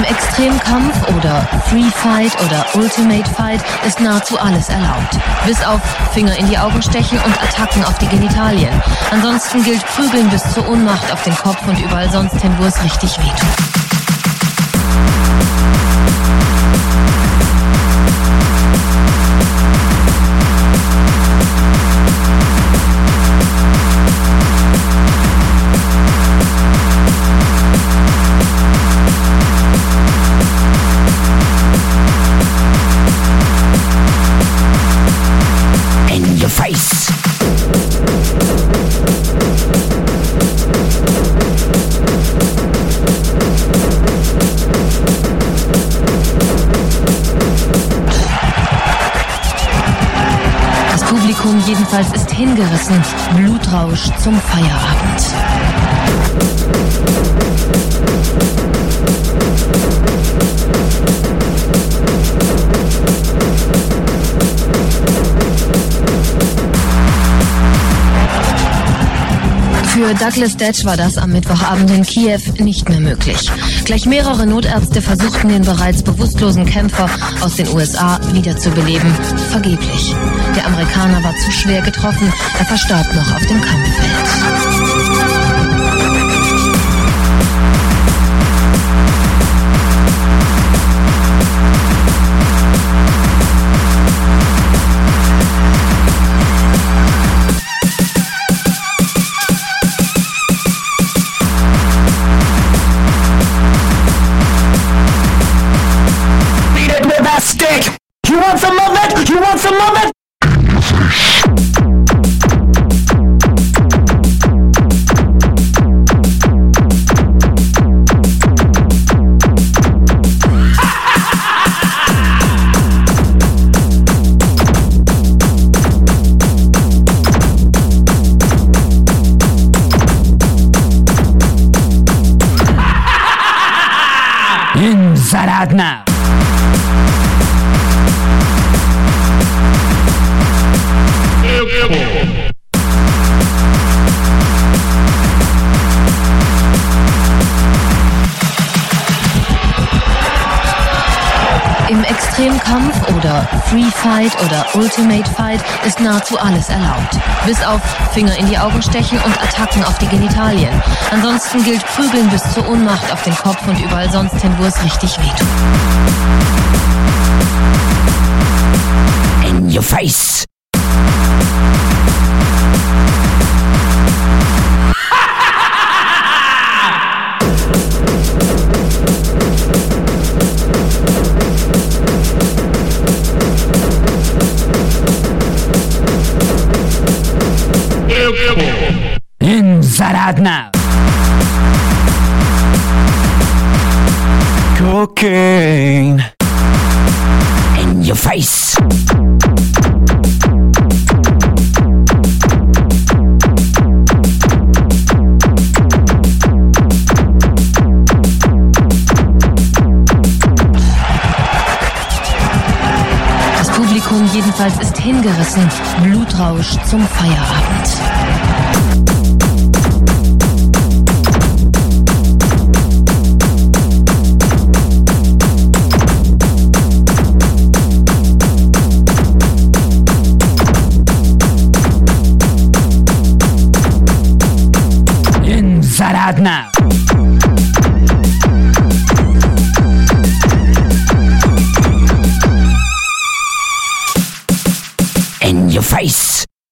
Extremkampf oder Free Fight oder Ultimate Fight ist nahezu alles erlaubt. Bis auf Finger in die Augen stechen und Attacken auf die Genitalien. Ansonsten gilt Prügeln bis zur Ohnmacht auf den Kopf und überall sonst hin, wo es richtig wehtut. Jedenfalls ist hingerissen. Blutrausch zum Feierabend. Für Douglas Detch war das am Mittwochabend in Kiew nicht mehr möglich. Gleich mehrere Notärzte versuchten den bereits bewusstlosen Kämpfer aus den USA wiederzubeleben. Vergeblich. Der Amerikaner war zu schwer getroffen. Er verstarb noch auf dem Kampffeld. parádna. Yeah, yeah, yeah. Free Fight oder Ultimate Fight ist nahezu alles erlaubt. Bis auf Finger in die Augen stechen und Attacken auf die Genitalien. Ansonsten gilt Prügeln bis zur Ohnmacht auf den Kopf und überall sonst hin, wo es richtig wehtut. In your face! Zaradna. Cocaine. In your face. Das Publikum jedenfalls ist hingerissen. Blutrausch zum Feierabend.